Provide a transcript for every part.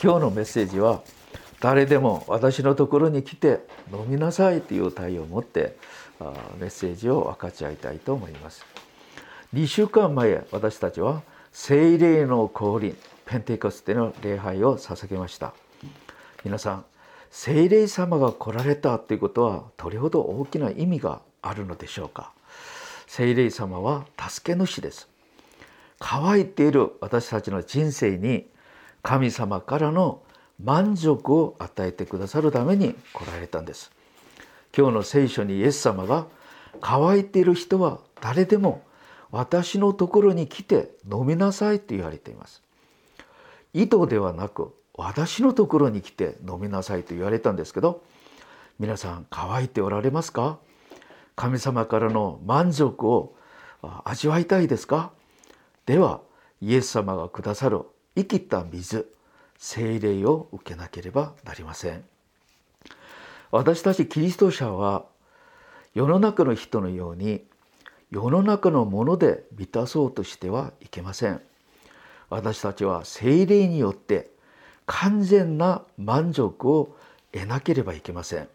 今日のメッセージは誰でも私のところに来て飲みなさいという対応を持ってメッセージを分かち合いたいと思います。2週間前私たちは聖霊の降臨ペンテコステの礼拝を捧げました。皆さん聖霊様が来られたということはどれほど大きな意味があるのでしょうか。聖霊様は助け主です。乾いている私たちの人生に神様からの満足を与えてくださるために来られたんです。今日の聖書にイエス様が乾いている人は誰でも私のところに来て飲みなさいと言われています。意図ではなく私のところに来て飲みなさいと言われたんですけど皆さん乾いておられますか？神様からの満足を味わいたいですか？ではイエス様がくださる生きた水聖霊を受けなければなりません。私たちキリスト者は世の中の人のように世の中のもので満たそうとしてはいけません。私たちは聖霊によって完全な満足を得なければいけません。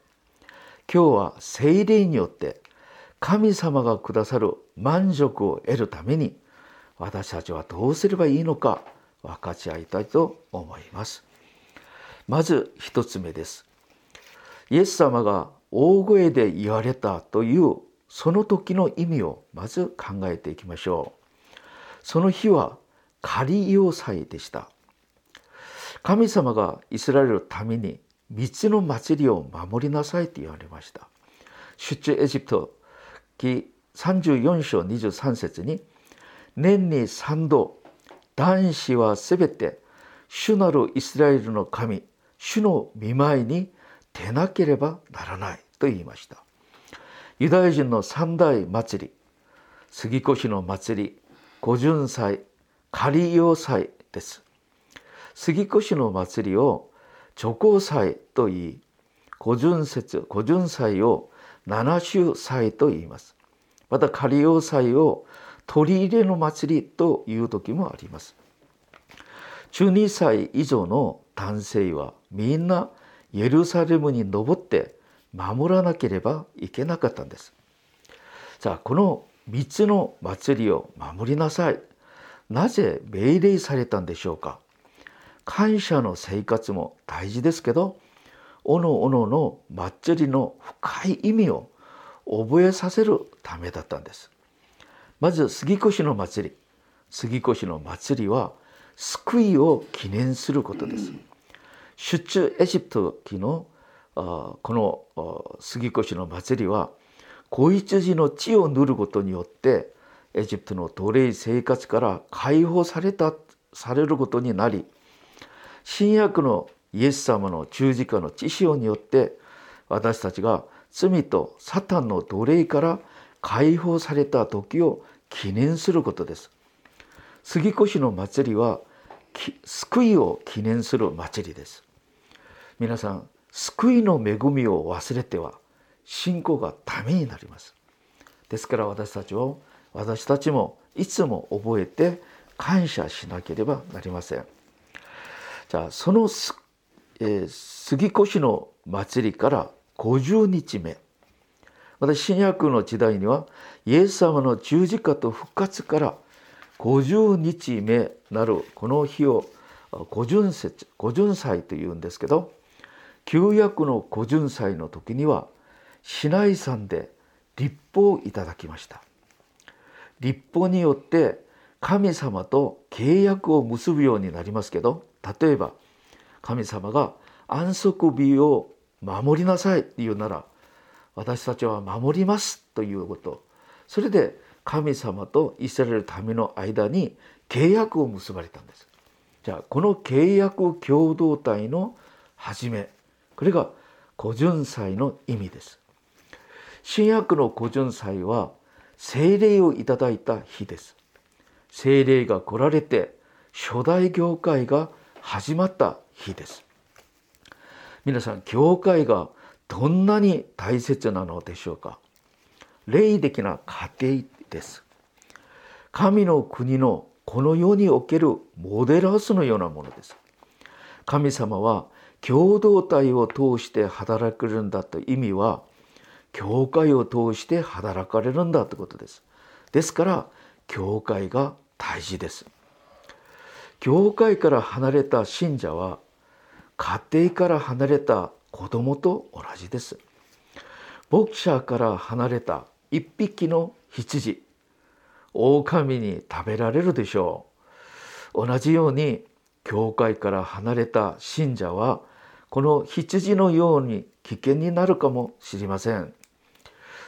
今日は聖霊によって神様がくださる満足を得るために私たちはどうすればいいのか。分かち合いたいと思います。まず一つ目です。イエス様が大声で言われたというその時の意味をまず考えていきましょう。その日は仮要祭でした。神様がイスラエルのために三つの祭りを守りなさいと言われました。出エジプト記34章23節に年に3度男子はすべて主なるイスラエルの神主の見舞いに出なければならないと言いました。ユダヤ人の三大祭り杉越の祭り五巡祭仮用祭です。杉越の祭りを除光祭と言い五巡節五巡祭を七種祭と言います。また仮用祭を取り入れの祭りという時もあります。12歳以上の男性はみんなエルサレムに登って守らなければいけなかったんです。さあこの3つの祭りを守りなさい。なぜ命令されたんでしょうか？感謝の生活も大事ですけどおのおのの祭りの深い意味を覚えさせるためだったんです。まず杉越の祭り。杉越の祭りは救いを記念することです。出中エジプト期のこの杉越の祭りは子羊の血を塗ることによってエジプトの奴隷生活から解放されたされることになり新約のイエス様の十字架の知潮によって私たちが罪とサタンの奴隷から解放された時を記念することです。杉越の祭りは救いを記念する祭りです。皆さん救いの恵みを忘れては信仰がためになります。ですから私たちを私たちもいつも覚えて感謝しなければなりません。じゃあその、えー、杉越の祭りから50日目。また新約の時代にはイエス様の十字架と復活から50日目なるこの日を五巡節五巡祭というんですけど旧約の五巡祭の時には市内山で立法をいただきました。立法によって神様と契約を結ぶようになりますけど例えば神様が安息日を守りなさいって言うなら私たちは守りますということ。それで神様とイスラエル民の間に契約を結ばれたんです。じゃあこの契約共同体の始めこれが古巡祭の意味です。新約の古巡祭は聖霊をいただいた日です。聖霊が来られて初代教会が始まった日です。皆さん教会がどんなに大切なのでしょうか？霊的な家庭です神の国のこの世におけるモデルハウスのようなものです神様は共同体を通して働くんだという意味は教会を通して働かれるんだということです。ですから教会が大事です。教会から離れた信者は家庭から離れた子供と同じです。牧者から離れた一匹の羊狼に食べられるでしょう。同じように教会から離れた信者はこの羊のように危険になるかもしれません。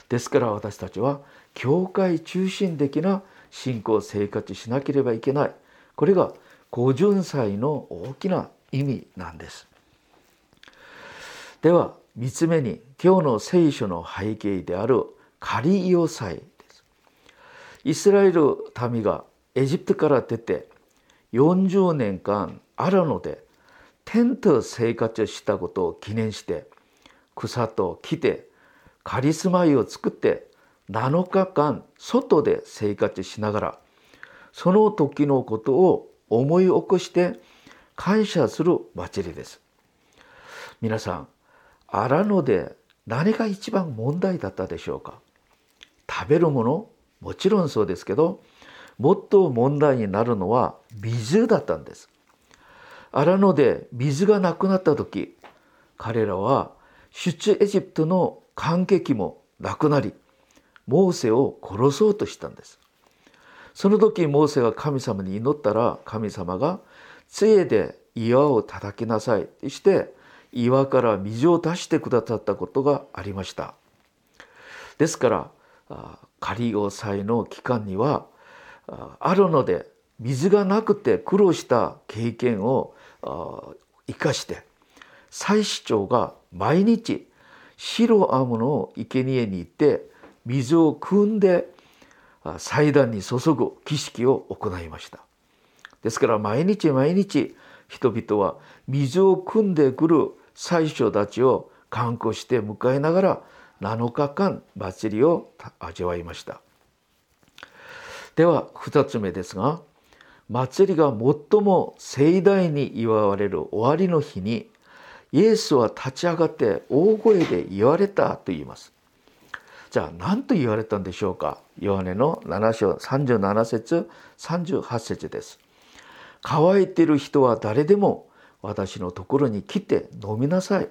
ですから私たちは教会中心的な信仰生活しなければいけない。これが五巡祭の大きな意味なんです。では3つ目に今日の聖書の背景であるカリオ祭です。イスラエル民がエジプトから出て40年間アラノでテント生活したことを記念して草と木でカリスマイを作って7日間外で生活しながらその時のことを思い起こして感謝する祭りです。皆さん荒野で何が一番問題だったでしょうか？食べるものもちろんそうですけどもっと問題になるのは水だったんです。荒野で水がなくなった時彼らは出エジプトの感激もなくなりモーセを殺そうとしたんです。その時モーセが神様に祈ったら神様が杖で岩を叩きなさいとして岩から水を出してくださったことがありました。ですから仮押さえの期間にはあるので水がなくて苦労した経験を生かして祭司長が毎日白アムの生贄に行って水を汲んで祭壇に注ぐ儀式を行いました。ですから毎日毎日人々は水を汲んでくる祭司たちを観光して迎えながら7日間祭りを味わいました。では2つ目ですが祭りが最も盛大に祝われる終わりの日にイエスは立ち上がって大声で言われたと言います。じゃあ何と言われたんでしょうか？ヨハネの7章37節38節です乾いている人は誰でも私のところに来て飲みなさい。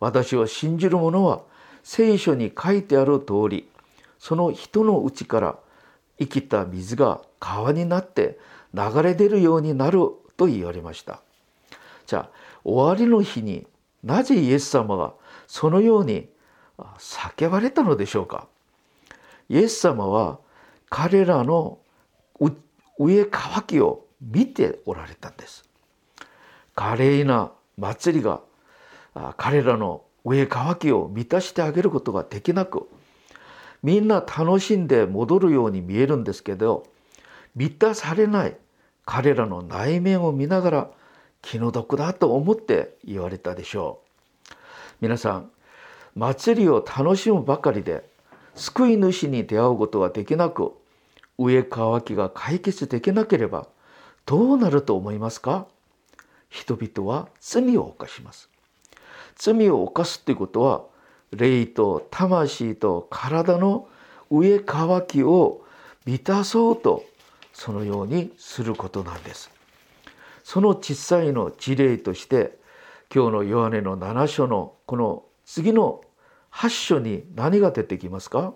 私を信じる者は聖書に書いてある通り、その人のうちから生きた水が川になって流れ出るようになると言われました。じゃあ終わりの日になぜイエス様がそのように叫ばれたのでしょうか？イエス様は彼らの上乾きを見ておられたんです。華麗な祭りが彼らの上乾きを満たしてあげることができなくみんな楽しんで戻るように見えるんですけど満たされない彼らの内面を見ながら気の毒だと思って言われたでしょう。皆さん祭りを楽しむばかりで救い主に出会うことができなく上乾きが解決できなければどうなると思いますか？人々は罪を犯します。罪を犯すということは霊と魂と体の上乾きを満たそうとそのようにすることなんです。その小さいの事例として今日のヨハネの7章のこの次の8章に何が出てきますか？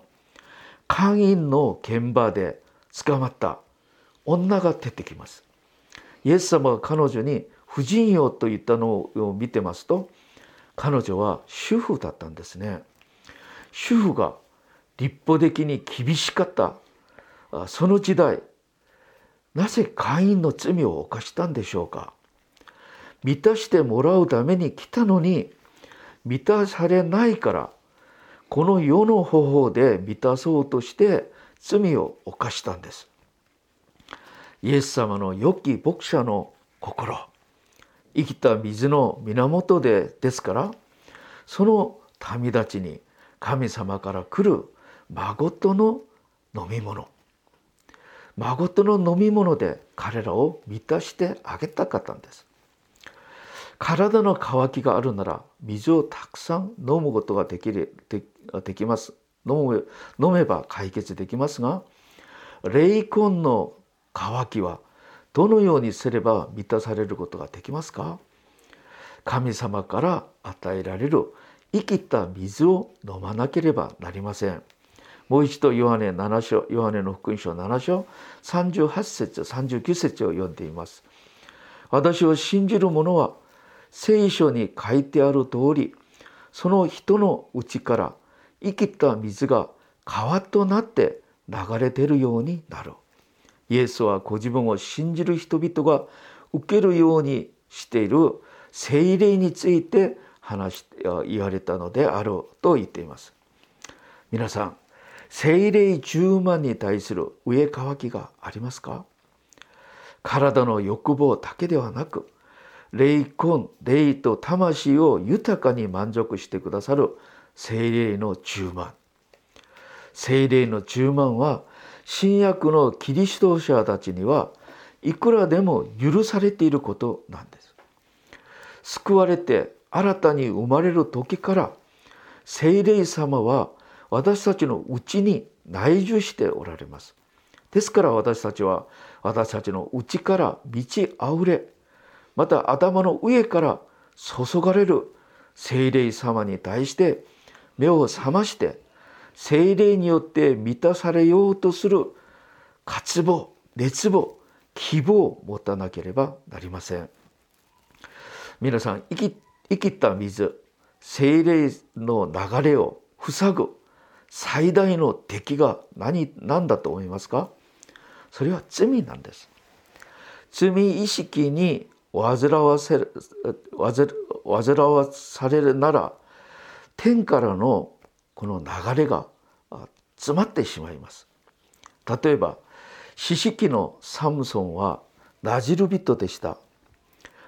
会員の現場で捕まった女が出てきます。イエス様が彼女に婦人用といったのを見てますと彼女は主婦だったんですね。主婦が立法的に厳しかったその時代なぜ会員の罪を犯したんでしょうか満たしてもらうために来たのに満たされないからこの世の方法で満たそうとして罪を犯したんです。イエス様の良き牧者の心生きた水の源でですからその民たちに神様から来る孫の飲み物。孫の飲み物で彼らを満たしてあげたかったんです。体の渇きがあるなら水をたくさん飲むことができるでできます。飲む飲めば解決できますが霊魂の渇きはどのようにすれば満たされることができますか？神様から与えられる生きた水を飲まなければなりません。もう一度ヨハネ7章ヨハネの福音書7章38節39節を読んでいます。私を信じる者は聖書に書いてある通りその人の内から生きた水が川となって流れてるようになる。イエスはご自分を信じる人々が受けるようにしている聖霊について話し言われたのであると言っています。皆さん聖霊10万に対する上乾きがありますか体の欲望だけではなく霊魂霊と魂を豊かに満足してくださる聖霊の10万聖霊の10万は新約のキリスト者たちにはいくらでも許されていることなんです。救われて新たに生まれる時から聖霊様は私たちのうちに内住しておられます。ですから私たちは私たちの内から満ち溢れまた頭の上から注がれる聖霊様に対して目を覚まして聖霊によって満たされようとする渇望熱望希望を持たなければなりません。皆さん生き生きた水精霊の流れを塞ぐ最大の敵が何何だと思いますか？それは罪なんです。罪意識に煩わせる煩わされるなら天からのこの流れが詰まってしまいます。例えば四式のサムソンはナジル人でした。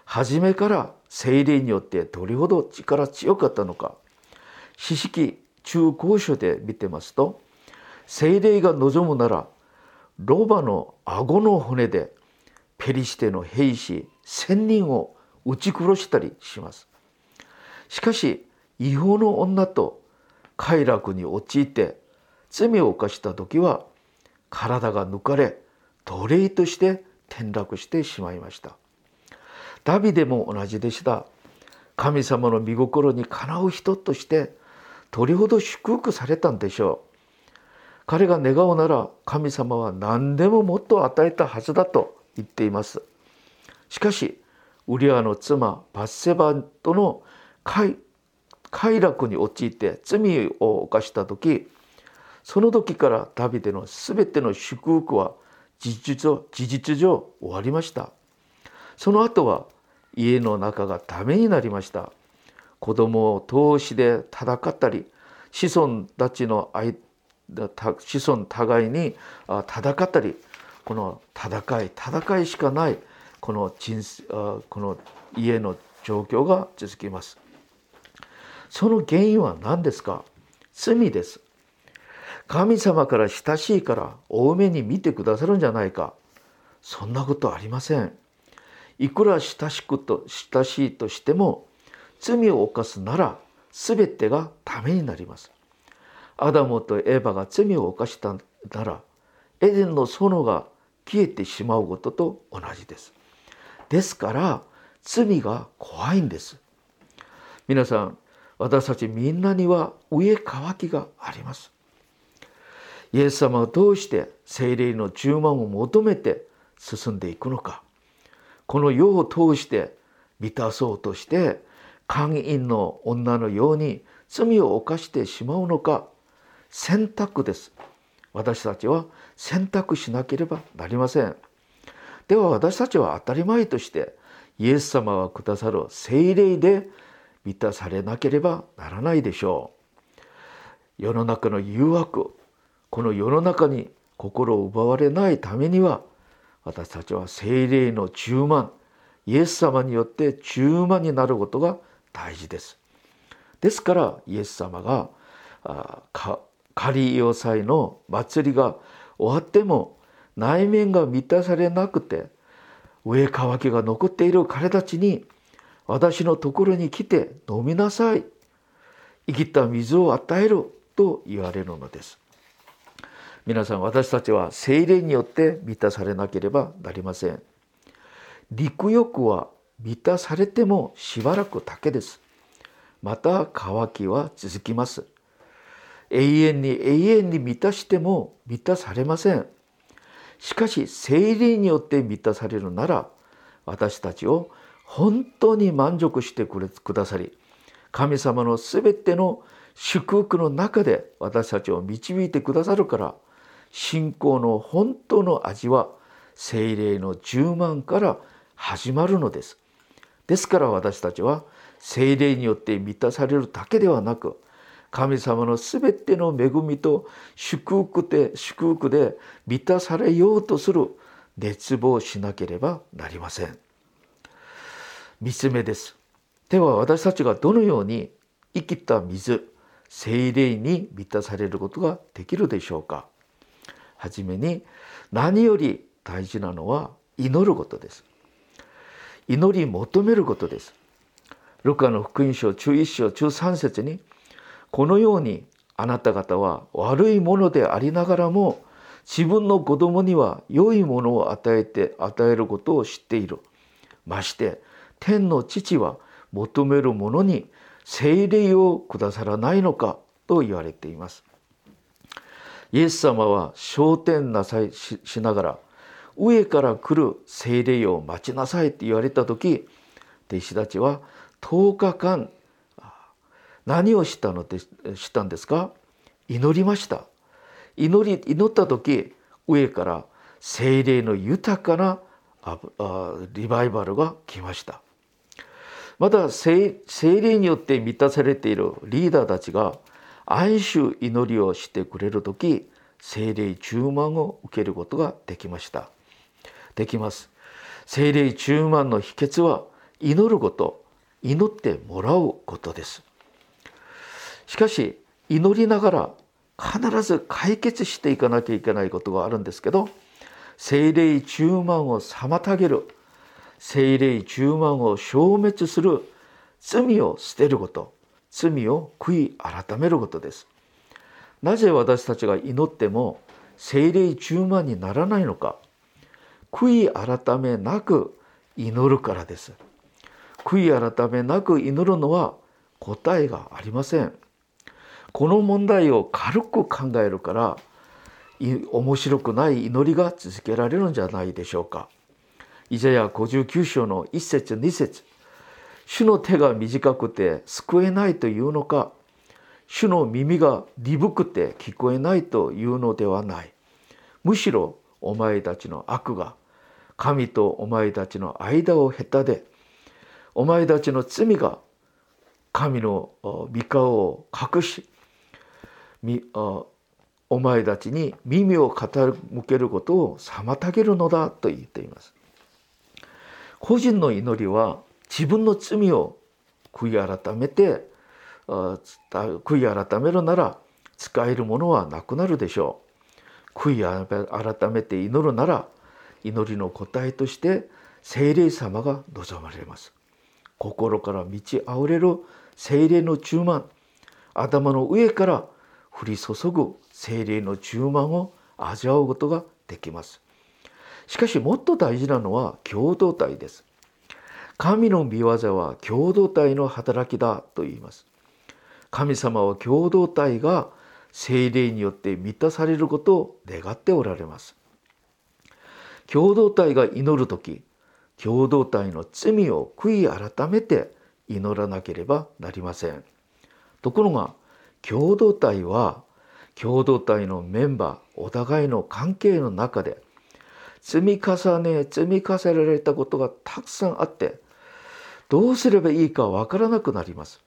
初めから精霊によってどれほど力強かったのか。四式中高所で見てますと精霊が望むならロバの顎の骨でペリシテの兵士千人を撃ち殺したりします。しかし違法の女と快楽に陥って罪を犯した時は体が抜かれ奴隷として転落してしまいました。ダビデも同じでした。神様の御心にかなう人としてどれほど祝福されたんでしょう。彼が願うなら神様は何でももっと与えたはずだと言っています。しかしウリアの妻バッセバとの快快楽に陥って罪を犯した時その時からダビデの全ての祝福は事実事実上終わりました。その後は家の中がダメになりました。子供を投資で戦ったり子孫たちの子孫互いに戦ったりこの戦い戦いしかないこの人この家の状況が続きます。その原因は何ですか？罪です。神様から親しいから多めに見てくださるんじゃないか。そんなことありません。いくら親しくと親しいとしても罪を犯すなら全てがためになります。アダムとエヴァが罪を犯したならエデンの園が消えてしまうことと同じです。ですから罪が怖いんです。皆さん私たちみんなには上乾きがあります。イエス様を通して精霊の充満を求めて進んでいくのか。この世を通して満たそうとして会員の女のように罪を犯してしまうのか。選択です。私たちは選択しなければなりません。では私たちは当たり前としてイエス様がくださる聖霊で満たされなければならないでしょう。世の中の誘惑この世の中に心を奪われないためには私たちは聖霊の充満イエス様によって充満になることが大事です。ですからイエス様が仮要塞の祭りが終わっても内面が満たされなくて上乾きが残っている彼たちに私のところに来て飲みなさい。生きた水を与えると言われるのです。皆さん私たちは精霊によって満たされなければなりません。陸欲は満たされてもしばらくだけです。また渇きは続きます。永遠に永遠に満たしても満たされません。しかし精霊によって満たされるなら私たちを本当に満足してくれくださり神様のすべての祝福の中で私たちを導いてくださるから信仰の本当の味は精霊の充満から始まるのです。ですから私たちは精霊によって満たされるだけではなく神様のすべての恵みと祝福で祝福で満たされようとする熱望しなければなりません。三つ目です。では私たちがどのように生きた水精霊に満たされることができるでしょうか。はじめに何より大事なのは祈ることです。祈り求めることです。ルカの福音書中1章中3節にこのようにあなた方は悪いものでありながらも自分の子供には良いものを与えて与えることを知っている。まして天の父は求めるものに聖霊をくださらないのかと言われています。イエス様は昇天なさいしながら上から来る聖霊を待ちなさいって言われた時弟子たちは10日間何をしたのでしたんですか？祈りました。祈り祈った時上から聖霊の豊かなリバイバルが来ました。また聖霊によって満たされているリーダーたちが安守祈りをしてくれる時聖霊充満を受けることができました。できます。聖霊充満の秘訣は祈ること。祈ってもらうことです。しかし祈りながら必ず解決していかなきゃいけないことがあるんですけど聖霊充満を妨げる聖霊充満を消滅する罪を捨てること。罪を悔い改めることです。なぜ私たちが祈っても聖霊充満にならないのか。悔い改めなく祈るからです。悔い改めなく祈るのは答えがありません。この問題を軽く考えるから面白くない祈りが続けられるんじゃないでしょうか。イザヤ59章の1節2節主の手が短くて救えないというのか主の耳が鈍くて聞こえないというのではないむしろお前たちの悪が神とお前たちの間を隔てお前たちの罪が神の御顔を隠しお前たちに耳を傾けることを妨げるのだと言っています個人の祈りは自分の罪を悔い改めて悔い改めるなら使えるものはなくなるでしょう。悔い改めて祈るなら祈りの答えとして聖霊様が望まれます。心から満ち溢れる聖霊の充満頭の上から降り注ぐ聖霊の充満を味わうことができます。しかしもっと大事なのは共同体です。神の御業は共同体の働きだと言います。神様は共同体が精霊によって満たされることを願っておられます。共同体が祈る時共同体の罪を悔い改めて祈らなければなりません。ところが共同体は共同体のメンバーお互いの関係の中で積み重ね積み重ねられたことがたくさんあってどうすればいいかわからなくなります。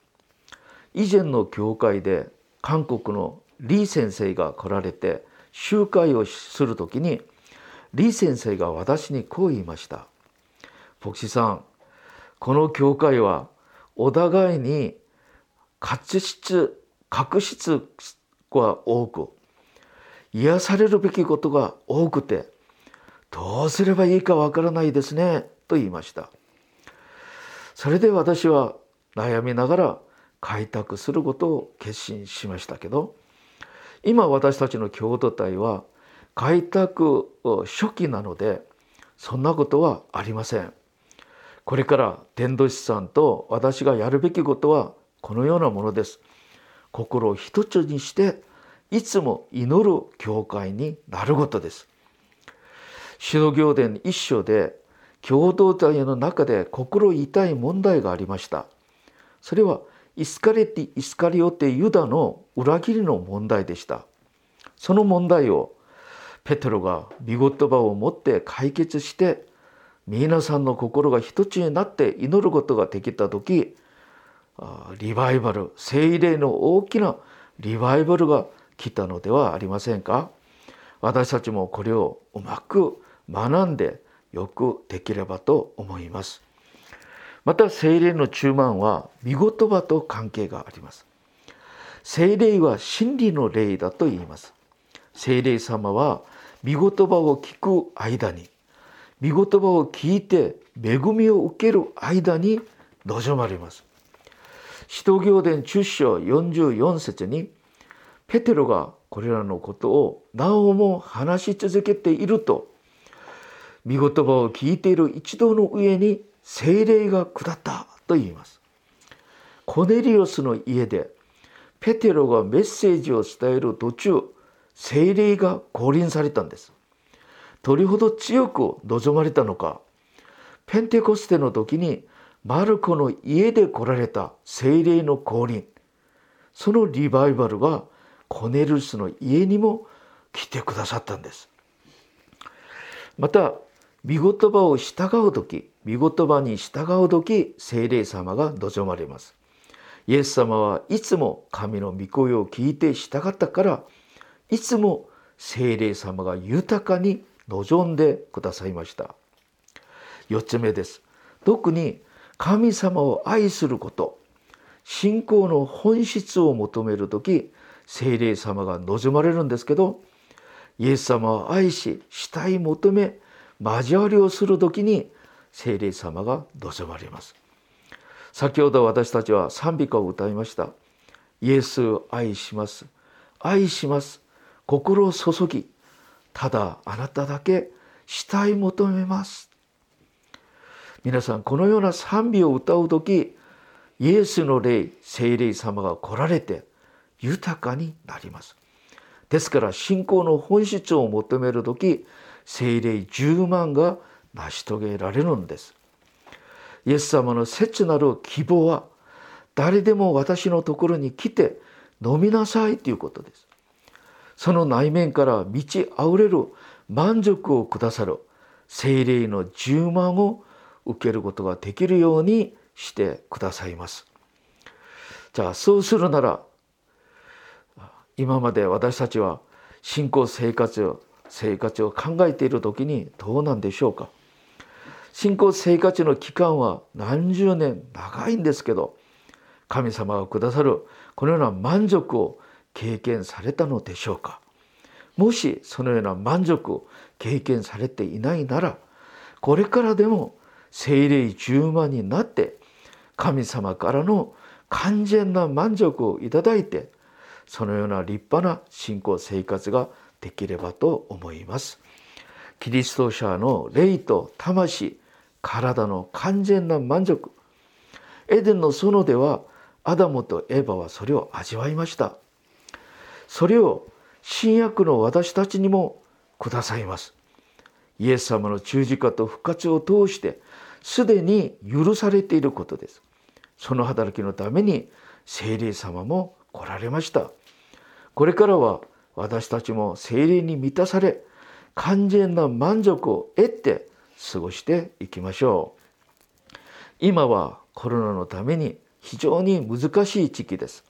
以前の教会で韓国のリ先生が来られて集会をする時にリ先生が私にこう言いました。牧師さんこの教会はお互いに確執確執が多く癒されるべきことが多くてどうすればいいかわからないですねと言いましたそれで私は悩みながら開拓することを決心しましたけど今私たちの共同体は開拓初期なのでそんなことはありません。これから伝道師さんと私がやるべきことはこのようなものです。心を一つにしていつも祈る教会になることです。使徒行伝一章で共同体の中で心痛い問題がありました。それはイスカレティ・イスカリオテ・ユダの裏切りの問題でした。その問題をペテロが見言葉を持って解決して皆さんの心が一つになって祈ることができた時リバイバル聖霊の大きなリバイバルが来たのではありませんか？私たちもこれをうまく学んでよくできればと思います。また聖霊の中満は見言葉と関係があります。聖霊は真理の霊だと言います。聖霊様は見言葉を聞く間に見言葉を聞いて恵みを受ける間に望まれます。使徒行伝10章44節にペテロがこれらのことをなおも話し続けていると見言葉を聞いている一同の上に精霊が下ったと言います。コネリオスの家でペテロがメッセージを伝える途中精霊が降臨されたんです。どれほど強く望まれたのか。ペンテコステの時にマルコの家で来られた精霊の降臨。そのリバイバルがコネルスの家にも来てくださったんです。また見言葉を従う時見言葉に従う時精霊様が望まれます。イエス様はいつも神の御声を聞いて従ったからいつも精霊様が豊かに望んでくださいました。4つ目です。特に神様を愛すること信仰の本質を求める時精霊様が望まれるんですけどイエス様を愛し慕い求め交わりをする時に精霊様が望まれます。先ほど私たちは賛美歌を歌いました。イエスを愛します。愛します。心を注ぎただあなただけ慕い求めます。皆さんこのような賛美を歌う時イエスの霊聖霊様が来られて豊かになります。ですから信仰の本質を求める時聖霊10万が成し遂げられるんですイエス様の切なる希望は誰でも私のところに来て飲みなさいということですその内面から満ち溢れる満足をくださる精霊の充満を受けることができるようにしてくださいます。じゃあそうするなら今まで私たちは信仰生活生活を考えている時にどうなんでしょうか？信仰生活の期間は何十年？長いんですけど神様がくださるこのような満足を経験されたのでしょうか？もしそのような満足を経験されていないならこれからでも精霊十万になって神様からの完全な満足をいただいてそのような立派な信仰生活ができればと思います。キリスト者の霊と魂体の完全な満足。エデンの園ではアダムとエヴァはそれを味わいました。それを新約の私たちにもくださいます。イエス様の十字架と復活を通してすでに許されていることです。その働きのために聖霊様も来られました。これからは私たちも聖霊に満たされ完全な満足を得て過ごしていきましょう。今はコロナのために非常に難しい時期です。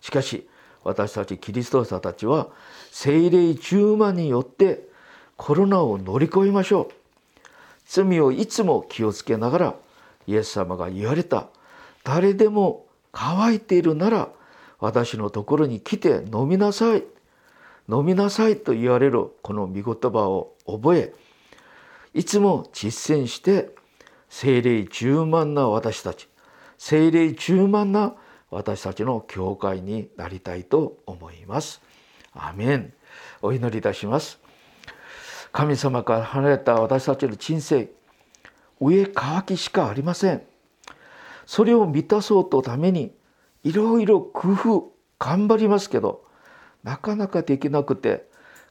しかし私たちキリスト者たちは聖霊十万によってコロナを乗り越えましょう。罪をいつも気をつけながらイエス様が言われた誰でも乾いているなら私のところに来て飲みなさい。飲みなさいと言われるこの御言葉を覚えいつも実践して精霊十万な私たち精霊充満な私たちの教会になりたいと思います。アメン。お祈りいたします。神様から離れた私たちの人生上乾きしかありません。それを満たそうとためにいろいろ工夫頑張りますけどなかなかできなくて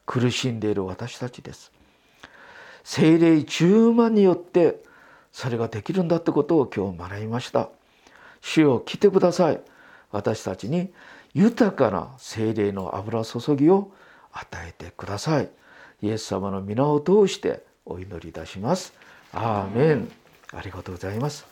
苦しんでいる私たちです。精霊10万によってそれができるんだってことを今日学びました。主よ来てください。私たちに豊かな精霊の油注ぎを与えてください。イエス様の皆を通してお祈りいたします。アーメン。ありがとうございます。